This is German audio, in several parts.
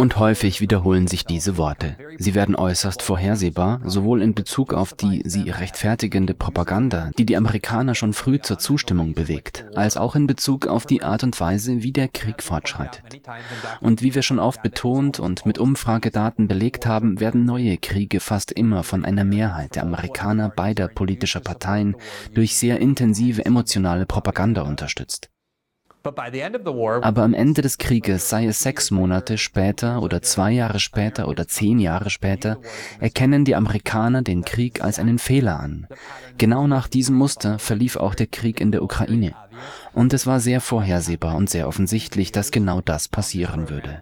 Und häufig wiederholen sich diese Worte. Sie werden äußerst vorhersehbar, sowohl in Bezug auf die sie rechtfertigende Propaganda, die die Amerikaner schon früh zur Zustimmung bewegt, als auch in Bezug auf die Art und Weise, wie der Krieg fortschreitet. Und wie wir schon oft betont und mit Umfragedaten belegt haben, werden neue Kriege fast immer von einer Mehrheit der Amerikaner beider politischer Parteien durch sehr intensive emotionale Propaganda unterstützt. Aber am Ende des Krieges, sei es sechs Monate später oder zwei Jahre später oder zehn Jahre später, erkennen die Amerikaner den Krieg als einen Fehler an. Genau nach diesem Muster verlief auch der Krieg in der Ukraine. Und es war sehr vorhersehbar und sehr offensichtlich, dass genau das passieren würde.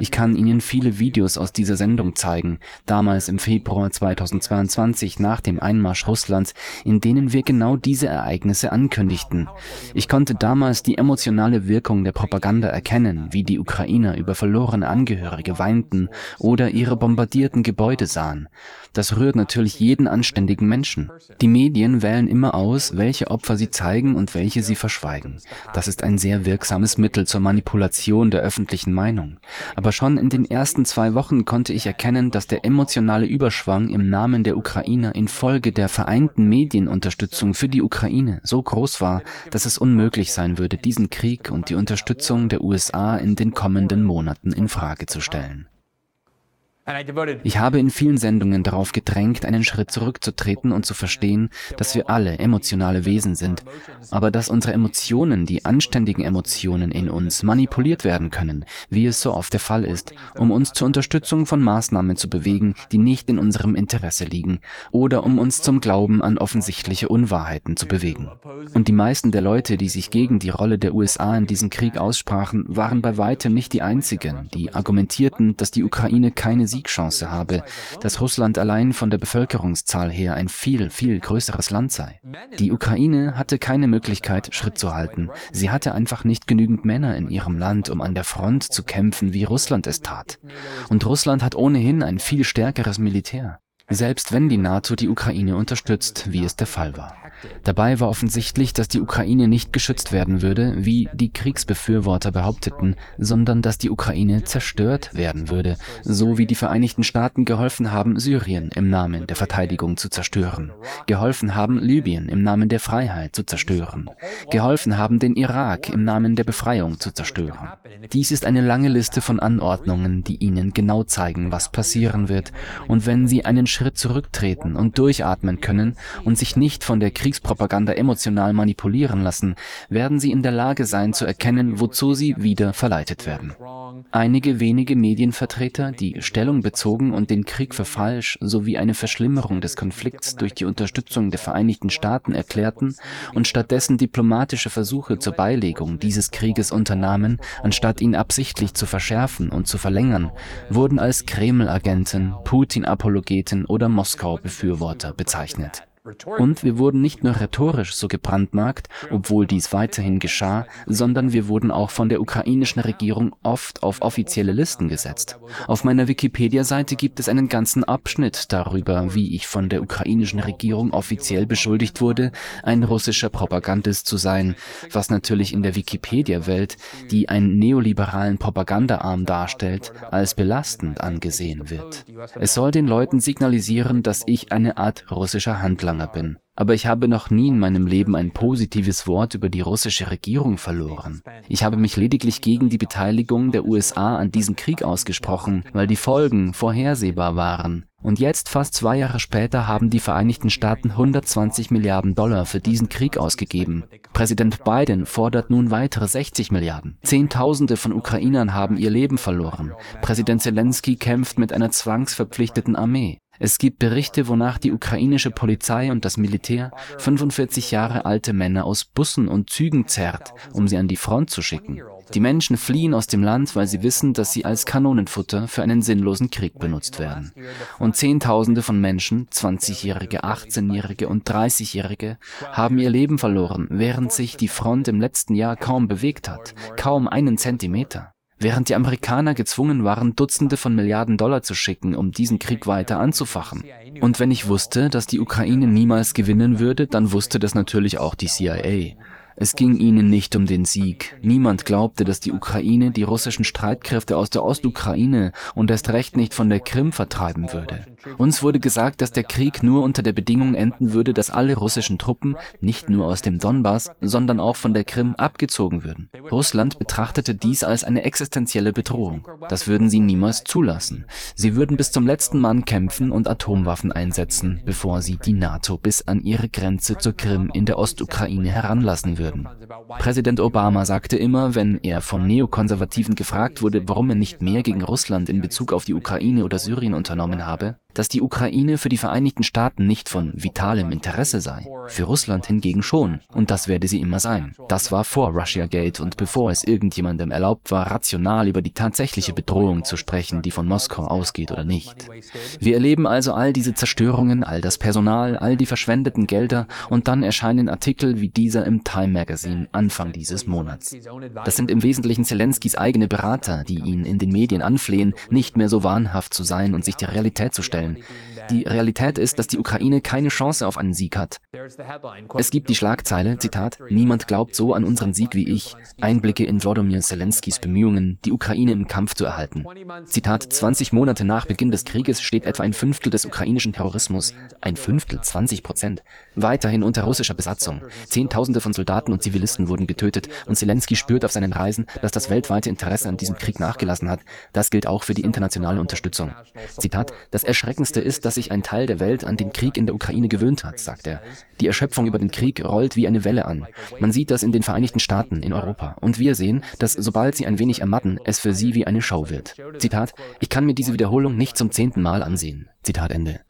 Ich kann Ihnen viele Videos aus dieser Sendung zeigen, damals im Februar 2022 nach dem Einmarsch Russlands, in denen wir genau diese Ereignisse ankündigten. Ich konnte damals die emotionale Wirkung der Propaganda erkennen, wie die Ukrainer über verlorene Angehörige weinten oder ihre bombardierten Gebäude sahen. Das rührt natürlich jeden anständigen Menschen. Die Medien wählen immer aus, welche Opfer sie zeigen und welche sie verschweigen. Das ist ein sehr wirksames Mittel zur Manipulation der öffentlichen Meinung. Aber schon in den ersten zwei Wochen konnte ich erkennen, dass der emotionale Überschwang im Namen der Ukrainer infolge der vereinten Medienunterstützung für die Ukraine so groß war, dass es unmöglich sein würde, diesen Krieg und die Unterstützung der USA in den kommenden Monaten in Frage zu stellen. Ich habe in vielen Sendungen darauf gedrängt, einen Schritt zurückzutreten und zu verstehen, dass wir alle emotionale Wesen sind, aber dass unsere Emotionen, die anständigen Emotionen in uns, manipuliert werden können, wie es so oft der Fall ist, um uns zur Unterstützung von Maßnahmen zu bewegen, die nicht in unserem Interesse liegen, oder um uns zum Glauben an offensichtliche Unwahrheiten zu bewegen. Und die meisten der Leute, die sich gegen die Rolle der USA in diesem Krieg aussprachen, waren bei weitem nicht die einzigen, die argumentierten, dass die Ukraine keine Siegchance habe, dass Russland allein von der Bevölkerungszahl her ein viel, viel größeres Land sei. Die Ukraine hatte keine Möglichkeit, Schritt zu halten. Sie hatte einfach nicht genügend Männer in ihrem Land, um an der Front zu kämpfen, wie Russland es tat. Und Russland hat ohnehin ein viel stärkeres Militär selbst wenn die NATO die Ukraine unterstützt, wie es der Fall war. Dabei war offensichtlich, dass die Ukraine nicht geschützt werden würde, wie die Kriegsbefürworter behaupteten, sondern dass die Ukraine zerstört werden würde, so wie die Vereinigten Staaten geholfen haben, Syrien im Namen der Verteidigung zu zerstören, geholfen haben, Libyen im Namen der Freiheit zu zerstören, geholfen haben, den Irak im Namen der Befreiung zu zerstören. Dies ist eine lange Liste von Anordnungen, die Ihnen genau zeigen, was passieren wird, und wenn Sie einen Schritt zurücktreten und durchatmen können und sich nicht von der Kriegspropaganda emotional manipulieren lassen, werden sie in der Lage sein zu erkennen, wozu sie wieder verleitet werden. Einige wenige Medienvertreter, die Stellung bezogen und den Krieg für falsch sowie eine Verschlimmerung des Konflikts durch die Unterstützung der Vereinigten Staaten erklärten und stattdessen diplomatische Versuche zur Beilegung dieses Krieges unternahmen, anstatt ihn absichtlich zu verschärfen und zu verlängern, wurden als Kreml-Agenten, Putin-Apologeten oder Moskau-Befürworter bezeichnet. Und wir wurden nicht nur rhetorisch so gebrandmarkt, obwohl dies weiterhin geschah, sondern wir wurden auch von der ukrainischen Regierung oft auf offizielle Listen gesetzt. Auf meiner Wikipedia-Seite gibt es einen ganzen Abschnitt darüber, wie ich von der ukrainischen Regierung offiziell beschuldigt wurde, ein russischer Propagandist zu sein, was natürlich in der Wikipedia-Welt, die einen neoliberalen Propagandaarm darstellt, als belastend angesehen wird. Es soll den Leuten signalisieren, dass ich eine Art russischer Handlanger Handlanger bin. Aber ich habe noch nie in meinem Leben ein positives Wort über die russische Regierung verloren. Ich habe mich lediglich gegen die Beteiligung der USA an diesem Krieg ausgesprochen, weil die Folgen vorhersehbar waren. Und jetzt, fast zwei Jahre später, haben die Vereinigten Staaten 120 Milliarden Dollar für diesen Krieg ausgegeben. Präsident Biden fordert nun weitere 60 Milliarden. Zehntausende von Ukrainern haben ihr Leben verloren. Präsident Zelensky kämpft mit einer zwangsverpflichteten Armee. Es gibt Berichte, wonach die ukrainische Polizei und das Militär 45 Jahre alte Männer aus Bussen und Zügen zerrt, um sie an die Front zu schicken. Die Menschen fliehen aus dem Land, weil sie wissen, dass sie als Kanonenfutter für einen sinnlosen Krieg benutzt werden. Und Zehntausende von Menschen, 20-Jährige, 18-Jährige und 30-Jährige, haben ihr Leben verloren, während sich die Front im letzten Jahr kaum bewegt hat, kaum einen Zentimeter. Während die Amerikaner gezwungen waren, Dutzende von Milliarden Dollar zu schicken, um diesen Krieg weiter anzufachen. Und wenn ich wusste, dass die Ukraine niemals gewinnen würde, dann wusste das natürlich auch die CIA. Es ging ihnen nicht um den Sieg. Niemand glaubte, dass die Ukraine die russischen Streitkräfte aus der Ostukraine und erst recht nicht von der Krim vertreiben würde. Uns wurde gesagt, dass der Krieg nur unter der Bedingung enden würde, dass alle russischen Truppen nicht nur aus dem Donbass, sondern auch von der Krim abgezogen würden. Russland betrachtete dies als eine existenzielle Bedrohung. Das würden sie niemals zulassen. Sie würden bis zum letzten Mann kämpfen und Atomwaffen einsetzen, bevor sie die NATO bis an ihre Grenze zur Krim in der Ostukraine heranlassen würden. Präsident Obama sagte immer, wenn er von Neokonservativen gefragt wurde, warum er nicht mehr gegen Russland in Bezug auf die Ukraine oder Syrien unternommen habe, dass die Ukraine für die Vereinigten Staaten nicht von vitalem Interesse sei, für Russland hingegen schon, und das werde sie immer sein. Das war vor Russiagate und bevor es irgendjemandem erlaubt war, rational über die tatsächliche Bedrohung zu sprechen, die von Moskau ausgeht oder nicht. Wir erleben also all diese Zerstörungen, all das Personal, all die verschwendeten Gelder und dann erscheinen Artikel wie dieser im Time Magazine Anfang dieses Monats. Das sind im Wesentlichen Zelenskis eigene Berater, die ihn in den Medien anflehen, nicht mehr so wahnhaft zu sein und sich der Realität zu stellen. Die Realität ist, dass die Ukraine keine Chance auf einen Sieg hat. Es gibt die Schlagzeile, Zitat, Niemand glaubt so an unseren Sieg wie ich. Einblicke in Wladimir Zelenskys Bemühungen, die Ukraine im Kampf zu erhalten. Zitat, 20 Monate nach Beginn des Krieges steht etwa ein Fünftel des ukrainischen Terrorismus, ein Fünftel, 20 Prozent, weiterhin unter russischer Besatzung. Zehntausende von Soldaten und Zivilisten wurden getötet und Zelensky spürt auf seinen Reisen, dass das weltweite Interesse an diesem Krieg nachgelassen hat. Das gilt auch für die internationale Unterstützung. Zitat, das Erschreckendste ist, dass sich ein Teil der Welt an den Krieg in der Ukraine gewöhnt hat, sagt er. Die Erschöpfung über den Krieg rollt wie eine Welle an. Man sieht das in den Vereinigten Staaten, in Europa. Und wir sehen, dass sobald sie ein wenig ermatten, es für sie wie eine Show wird. Zitat, ich kann mir diese Wiederholung nicht zum zehnten Mal ansehen. Zitat Ende.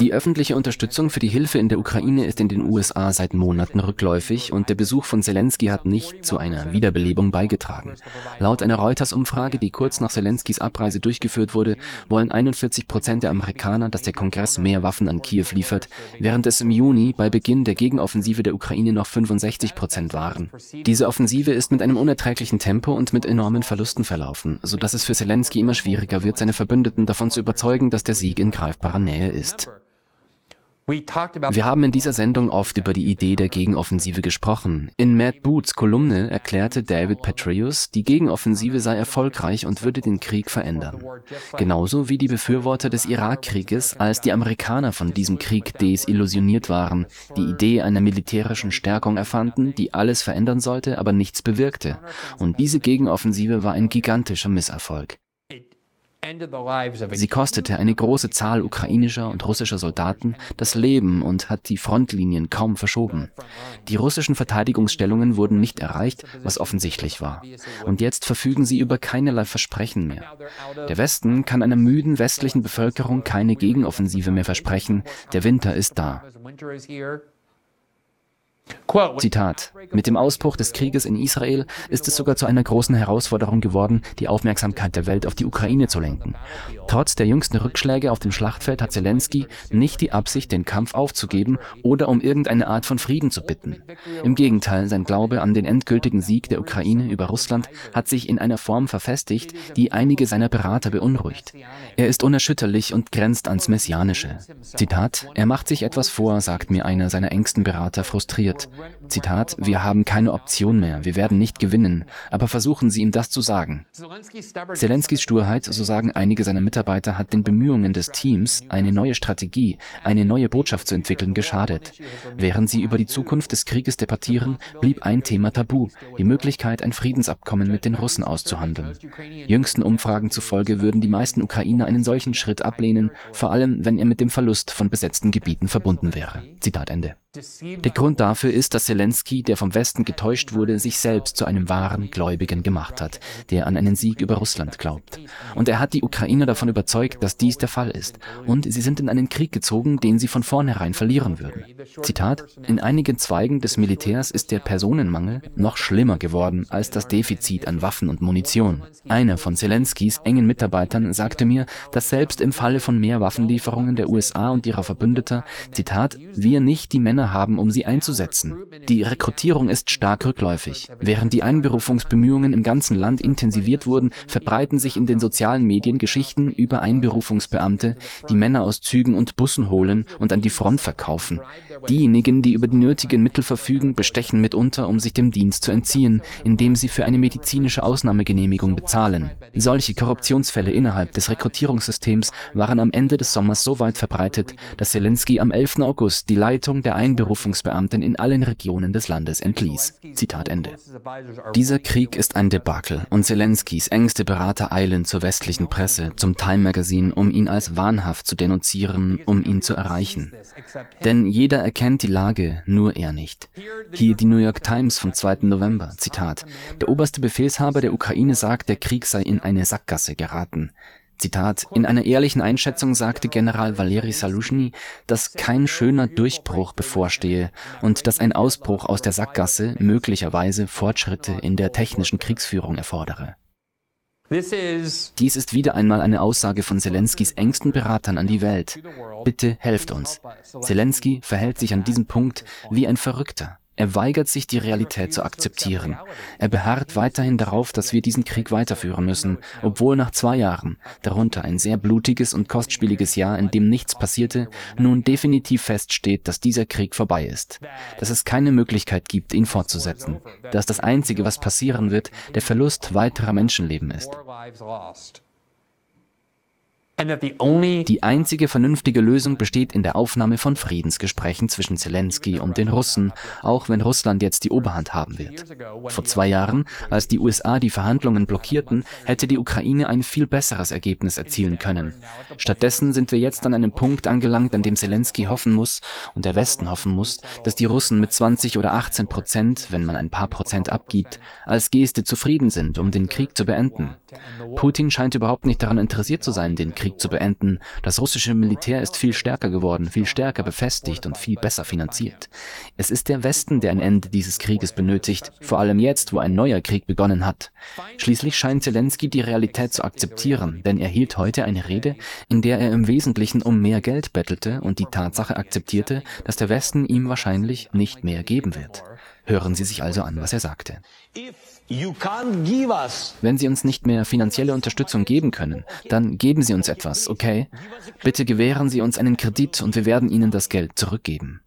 Die öffentliche Unterstützung für die Hilfe in der Ukraine ist in den USA seit Monaten rückläufig und der Besuch von Zelensky hat nicht zu einer Wiederbelebung beigetragen. Laut einer Reuters-Umfrage, die kurz nach Zelenskys Abreise durchgeführt wurde, wollen 41 Prozent der Amerikaner, dass der Kongress mehr Waffen an Kiew liefert, während es im Juni bei Beginn der Gegenoffensive der Ukraine noch 65 Prozent waren. Diese Offensive ist mit einem unerträglichen Tempo und mit enormen Verlusten verlaufen, sodass es für Zelensky immer schwieriger wird, seine Verbündeten davon zu überzeugen, dass der Sieg in greifbarer Nähe ist ist. Wir haben in dieser Sendung oft über die Idee der Gegenoffensive gesprochen. In Matt Boots Kolumne erklärte David Petraeus, die Gegenoffensive sei erfolgreich und würde den Krieg verändern. Genauso wie die Befürworter des Irakkrieges, als die Amerikaner von diesem Krieg desillusioniert waren, die Idee einer militärischen Stärkung erfanden, die alles verändern sollte, aber nichts bewirkte. Und diese Gegenoffensive war ein gigantischer Misserfolg. Sie kostete eine große Zahl ukrainischer und russischer Soldaten das Leben und hat die Frontlinien kaum verschoben. Die russischen Verteidigungsstellungen wurden nicht erreicht, was offensichtlich war. Und jetzt verfügen sie über keinerlei Versprechen mehr. Der Westen kann einer müden westlichen Bevölkerung keine Gegenoffensive mehr versprechen. Der Winter ist da. Zitat. Mit dem Ausbruch des Krieges in Israel ist es sogar zu einer großen Herausforderung geworden, die Aufmerksamkeit der Welt auf die Ukraine zu lenken. Trotz der jüngsten Rückschläge auf dem Schlachtfeld hat Zelensky nicht die Absicht, den Kampf aufzugeben oder um irgendeine Art von Frieden zu bitten. Im Gegenteil, sein Glaube an den endgültigen Sieg der Ukraine über Russland hat sich in einer Form verfestigt, die einige seiner Berater beunruhigt. Er ist unerschütterlich und grenzt ans Messianische. Zitat, er macht sich etwas vor, sagt mir einer seiner engsten Berater frustriert. Zitat, wir haben keine Option mehr, wir werden nicht gewinnen, aber versuchen Sie ihm das zu sagen. Zelenskys Sturheit, so sagen einige seiner Mitarbeiter, hat den Bemühungen des Teams, eine neue Strategie, eine neue Botschaft zu entwickeln, geschadet. Während sie über die Zukunft des Krieges debattieren, blieb ein Thema tabu, die Möglichkeit, ein Friedensabkommen mit den Russen auszuhandeln. Jüngsten Umfragen zufolge würden die meisten Ukrainer einen solchen Schritt ablehnen, vor allem wenn er mit dem Verlust von besetzten Gebieten verbunden wäre. Zitat Ende. Der Grund dafür ist, dass Zelensky, der vom Westen getäuscht wurde, sich selbst zu einem wahren Gläubigen gemacht hat, der an einen Sieg über Russland glaubt. Und er hat die Ukrainer davon überzeugt, dass dies der Fall ist. Und sie sind in einen Krieg gezogen, den sie von vornherein verlieren würden. Zitat, in einigen Zweigen des Militärs ist der Personenmangel noch schlimmer geworden als das Defizit an Waffen und Munition. Einer von Zelenskys engen Mitarbeitern sagte mir, dass selbst im Falle von mehr Waffenlieferungen der USA und ihrer Verbündeter, Zitat, wir nicht die Männer Männer haben, um sie einzusetzen. Die Rekrutierung ist stark rückläufig. Während die Einberufungsbemühungen im ganzen Land intensiviert wurden, verbreiten sich in den sozialen Medien Geschichten über Einberufungsbeamte, die Männer aus Zügen und Bussen holen und an die Front verkaufen. Diejenigen, die über die nötigen Mittel verfügen, bestechen mitunter, um sich dem Dienst zu entziehen, indem sie für eine medizinische Ausnahmegenehmigung bezahlen. Solche Korruptionsfälle innerhalb des Rekrutierungssystems waren am Ende des Sommers so weit verbreitet, dass Zelensky am 11. August die Leitung der Einberufungsbeamten in allen Regionen des Landes entließ. Zitat Ende. Dieser Krieg ist ein Debakel und Zelenskys engste Berater eilen zur westlichen Presse, zum Time Magazine, um ihn als wahnhaft zu denunzieren, um ihn zu erreichen. Denn jeder erkennt die Lage, nur er nicht. Hier die New York Times vom 2. November, Zitat. Der oberste Befehlshaber der Ukraine sagt, der Krieg sei in eine Sackgasse geraten. Zitat, in einer ehrlichen Einschätzung sagte General Valeri Salushny, dass kein schöner Durchbruch bevorstehe und dass ein Ausbruch aus der Sackgasse möglicherweise Fortschritte in der technischen Kriegsführung erfordere. Dies ist wieder einmal eine Aussage von Zelenskys engsten Beratern an die Welt. Bitte helft uns. Zelensky verhält sich an diesem Punkt wie ein Verrückter. Er weigert sich, die Realität zu akzeptieren. Er beharrt weiterhin darauf, dass wir diesen Krieg weiterführen müssen, obwohl nach zwei Jahren, darunter ein sehr blutiges und kostspieliges Jahr, in dem nichts passierte, nun definitiv feststeht, dass dieser Krieg vorbei ist. Dass es keine Möglichkeit gibt, ihn fortzusetzen. Dass das Einzige, was passieren wird, der Verlust weiterer Menschenleben ist. Die einzige vernünftige Lösung besteht in der Aufnahme von Friedensgesprächen zwischen Zelensky und den Russen, auch wenn Russland jetzt die Oberhand haben wird. Vor zwei Jahren, als die USA die Verhandlungen blockierten, hätte die Ukraine ein viel besseres Ergebnis erzielen können. Stattdessen sind wir jetzt an einem Punkt angelangt, an dem Zelensky hoffen muss und der Westen hoffen muss, dass die Russen mit 20 oder 18 Prozent, wenn man ein paar Prozent abgibt, als Geste zufrieden sind, um den Krieg zu beenden. Putin scheint überhaupt nicht daran interessiert zu sein, den Krieg zu beenden. Das russische Militär ist viel stärker geworden, viel stärker befestigt und viel besser finanziert. Es ist der Westen, der ein Ende dieses Krieges benötigt, vor allem jetzt, wo ein neuer Krieg begonnen hat. Schließlich scheint Zelensky die Realität zu akzeptieren, denn er hielt heute eine Rede, in der er im Wesentlichen um mehr Geld bettelte und die Tatsache akzeptierte, dass der Westen ihm wahrscheinlich nicht mehr geben wird. Hören Sie sich also an, was er sagte. Wenn Sie uns nicht mehr finanzielle Unterstützung geben können, dann geben Sie uns etwas, okay? Bitte gewähren Sie uns einen Kredit und wir werden Ihnen das Geld zurückgeben.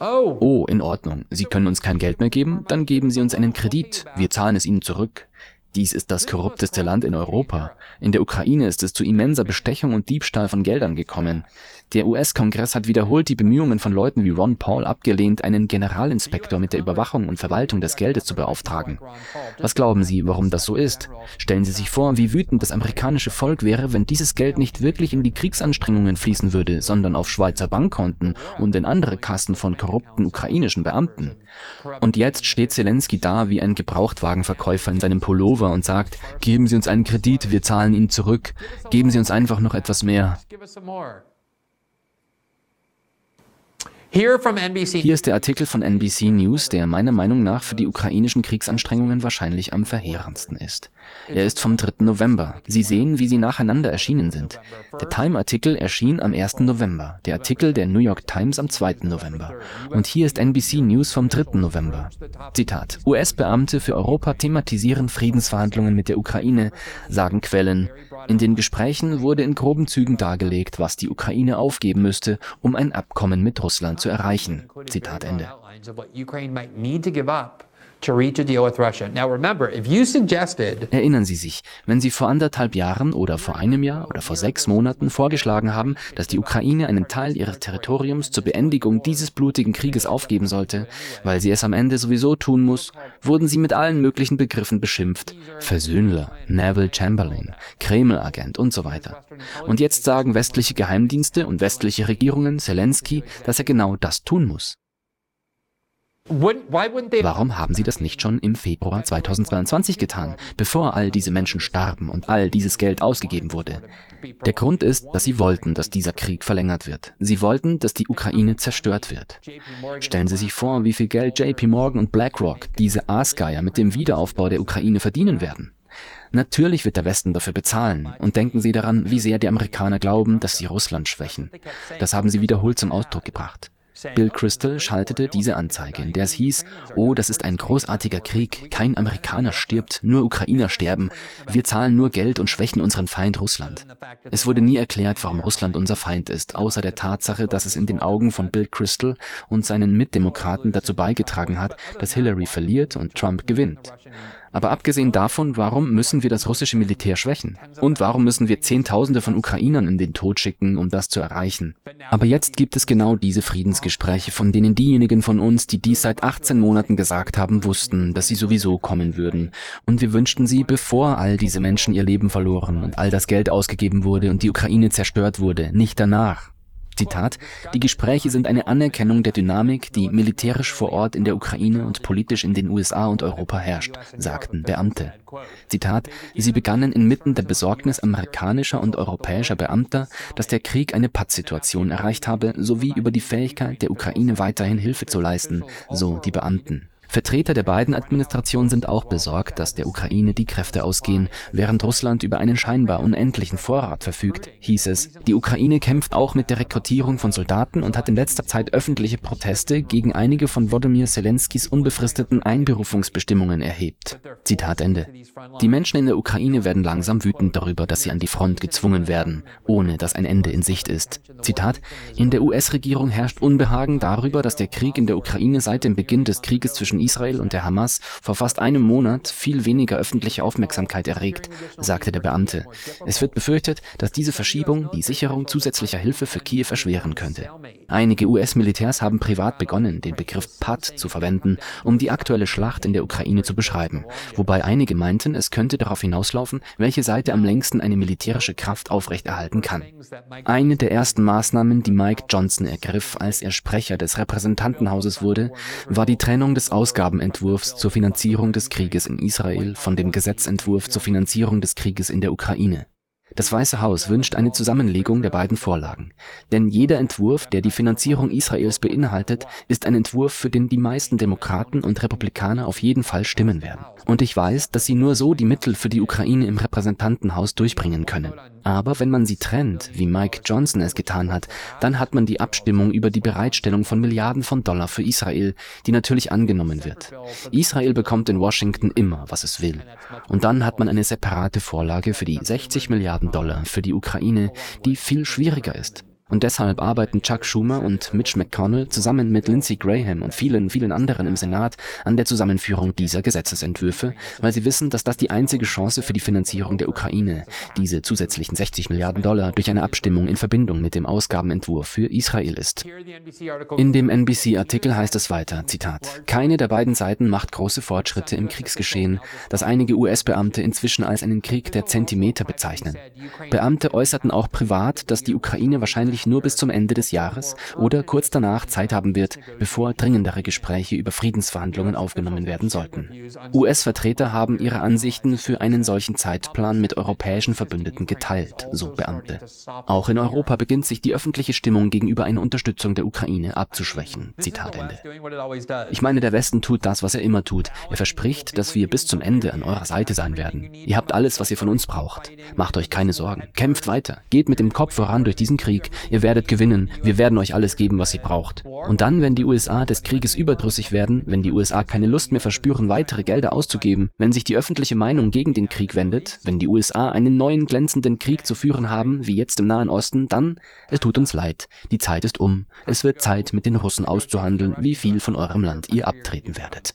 Oh. oh, in Ordnung. Sie können uns kein Geld mehr geben? Dann geben Sie uns einen Kredit. Wir zahlen es Ihnen zurück. Dies ist das korrupteste Land in Europa. In der Ukraine ist es zu immenser Bestechung und Diebstahl von Geldern gekommen. Der US-Kongress hat wiederholt die Bemühungen von Leuten wie Ron Paul abgelehnt, einen Generalinspektor mit der Überwachung und Verwaltung des Geldes zu beauftragen. Was glauben Sie, warum das so ist? Stellen Sie sich vor, wie wütend das amerikanische Volk wäre, wenn dieses Geld nicht wirklich in die Kriegsanstrengungen fließen würde, sondern auf Schweizer Bankkonten und in andere Kassen von korrupten ukrainischen Beamten. Und jetzt steht Zelensky da wie ein Gebrauchtwagenverkäufer in seinem Pullover und sagt, geben Sie uns einen Kredit, wir zahlen ihn zurück, geben Sie uns einfach noch etwas mehr. Hier ist der Artikel von NBC News, der meiner Meinung nach für die ukrainischen Kriegsanstrengungen wahrscheinlich am verheerendsten ist. Er ist vom 3. November. Sie sehen, wie sie nacheinander erschienen sind. Der Time-Artikel erschien am 1. November, der Artikel der New York Times am 2. November. Und hier ist NBC News vom 3. November. Zitat. US-Beamte für Europa thematisieren Friedensverhandlungen mit der Ukraine, sagen Quellen. In den Gesprächen wurde in groben Zügen dargelegt, was die Ukraine aufgeben müsste, um ein Abkommen mit Russland zu erreichen. Zitat Ende. Erinnern Sie sich, wenn Sie vor anderthalb Jahren oder vor einem Jahr oder vor sechs Monaten vorgeschlagen haben, dass die Ukraine einen Teil ihres Territoriums zur Beendigung dieses blutigen Krieges aufgeben sollte, weil sie es am Ende sowieso tun muss, wurden Sie mit allen möglichen Begriffen beschimpft. Versöhnler, Neville Chamberlain, Kreml-Agent und so weiter. Und jetzt sagen westliche Geheimdienste und westliche Regierungen Zelensky, dass er genau das tun muss. Warum haben sie das nicht schon im Februar 2022 getan, bevor all diese Menschen starben und all dieses Geld ausgegeben wurde? Der Grund ist, dass sie wollten, dass dieser Krieg verlängert wird. Sie wollten, dass die Ukraine zerstört wird. Stellen Sie sich vor, wie viel Geld JP Morgan und BlackRock, diese Aasgeier, mit dem Wiederaufbau der Ukraine verdienen werden. Natürlich wird der Westen dafür bezahlen. Und denken Sie daran, wie sehr die Amerikaner glauben, dass sie Russland schwächen. Das haben sie wiederholt zum Ausdruck gebracht. Bill Crystal schaltete diese Anzeige, in der es hieß, oh, das ist ein großartiger Krieg, kein Amerikaner stirbt, nur Ukrainer sterben, wir zahlen nur Geld und schwächen unseren Feind Russland. Es wurde nie erklärt, warum Russland unser Feind ist, außer der Tatsache, dass es in den Augen von Bill Crystal und seinen Mitdemokraten dazu beigetragen hat, dass Hillary verliert und Trump gewinnt. Aber abgesehen davon, warum müssen wir das russische Militär schwächen? Und warum müssen wir Zehntausende von Ukrainern in den Tod schicken, um das zu erreichen? Aber jetzt gibt es genau diese Friedensgespräche, von denen diejenigen von uns, die dies seit 18 Monaten gesagt haben, wussten, dass sie sowieso kommen würden. Und wir wünschten sie, bevor all diese Menschen ihr Leben verloren und all das Geld ausgegeben wurde und die Ukraine zerstört wurde, nicht danach. Zitat, die Gespräche sind eine Anerkennung der Dynamik, die militärisch vor Ort in der Ukraine und politisch in den USA und Europa herrscht, sagten Beamte. Zitat, sie begannen inmitten der Besorgnis amerikanischer und europäischer Beamter, dass der Krieg eine Pattsituation erreicht habe, sowie über die Fähigkeit der Ukraine weiterhin Hilfe zu leisten, so die Beamten. Vertreter der beiden Administrationen sind auch besorgt, dass der Ukraine die Kräfte ausgehen, während Russland über einen scheinbar unendlichen Vorrat verfügt, hieß es. Die Ukraine kämpft auch mit der Rekrutierung von Soldaten und hat in letzter Zeit öffentliche Proteste gegen einige von Wodymyr Zelenskys unbefristeten Einberufungsbestimmungen erhebt. Zitat Ende. Die Menschen in der Ukraine werden langsam wütend darüber, dass sie an die Front gezwungen werden, ohne dass ein Ende in Sicht ist. Zitat, in der US-Regierung herrscht Unbehagen darüber, dass der Krieg in der Ukraine seit dem Beginn des Krieges zwischen Israel und der Hamas vor fast einem Monat viel weniger öffentliche Aufmerksamkeit erregt, sagte der Beamte. Es wird befürchtet, dass diese Verschiebung die Sicherung zusätzlicher Hilfe für Kiew erschweren könnte. Einige US-Militärs haben privat begonnen, den Begriff PAD zu verwenden, um die aktuelle Schlacht in der Ukraine zu beschreiben, wobei einige meinten, es könnte darauf hinauslaufen, welche Seite am längsten eine militärische Kraft aufrechterhalten kann. Eine der ersten Maßnahmen, die Mike Johnson ergriff, als er Sprecher des Repräsentantenhauses wurde, war die Trennung des Aus Ausgabenentwurfs zur Finanzierung des Krieges in Israel von dem Gesetzentwurf zur Finanzierung des Krieges in der Ukraine. Das Weiße Haus wünscht eine Zusammenlegung der beiden Vorlagen. Denn jeder Entwurf, der die Finanzierung Israels beinhaltet, ist ein Entwurf, für den die meisten Demokraten und Republikaner auf jeden Fall stimmen werden. Und ich weiß, dass sie nur so die Mittel für die Ukraine im Repräsentantenhaus durchbringen können. Aber wenn man sie trennt, wie Mike Johnson es getan hat, dann hat man die Abstimmung über die Bereitstellung von Milliarden von Dollar für Israel, die natürlich angenommen wird. Israel bekommt in Washington immer, was es will. Und dann hat man eine separate Vorlage für die 60 Milliarden Dollar für die Ukraine, die viel schwieriger ist. Und deshalb arbeiten Chuck Schumer und Mitch McConnell zusammen mit Lindsey Graham und vielen, vielen anderen im Senat an der Zusammenführung dieser Gesetzesentwürfe, weil sie wissen, dass das die einzige Chance für die Finanzierung der Ukraine, diese zusätzlichen 60 Milliarden Dollar durch eine Abstimmung in Verbindung mit dem Ausgabenentwurf für Israel ist. In dem NBC-Artikel heißt es weiter, Zitat, keine der beiden Seiten macht große Fortschritte im Kriegsgeschehen, das einige US-Beamte inzwischen als einen Krieg der Zentimeter bezeichnen. Beamte äußerten auch privat, dass die Ukraine wahrscheinlich wahrscheinlich nur bis zum Ende des Jahres oder kurz danach Zeit haben wird, bevor dringendere Gespräche über Friedensverhandlungen aufgenommen werden sollten. US-Vertreter haben ihre Ansichten für einen solchen Zeitplan mit europäischen Verbündeten geteilt, so Beamte. Auch in Europa beginnt sich die öffentliche Stimmung gegenüber einer Unterstützung der Ukraine abzuschwächen. Zitat Ende. Ich meine, der Westen tut das, was er immer tut. Er verspricht, dass wir bis zum Ende an eurer Seite sein werden. Ihr habt alles, was ihr von uns braucht. Macht euch keine Sorgen. Kämpft weiter. Geht mit dem Kopf voran durch diesen Krieg ihr werdet gewinnen, wir werden euch alles geben, was ihr braucht. Und dann, wenn die USA des Krieges überdrüssig werden, wenn die USA keine Lust mehr verspüren, weitere Gelder auszugeben, wenn sich die öffentliche Meinung gegen den Krieg wendet, wenn die USA einen neuen glänzenden Krieg zu führen haben, wie jetzt im Nahen Osten, dann, es tut uns leid, die Zeit ist um. Es wird Zeit, mit den Russen auszuhandeln, wie viel von eurem Land ihr abtreten werdet.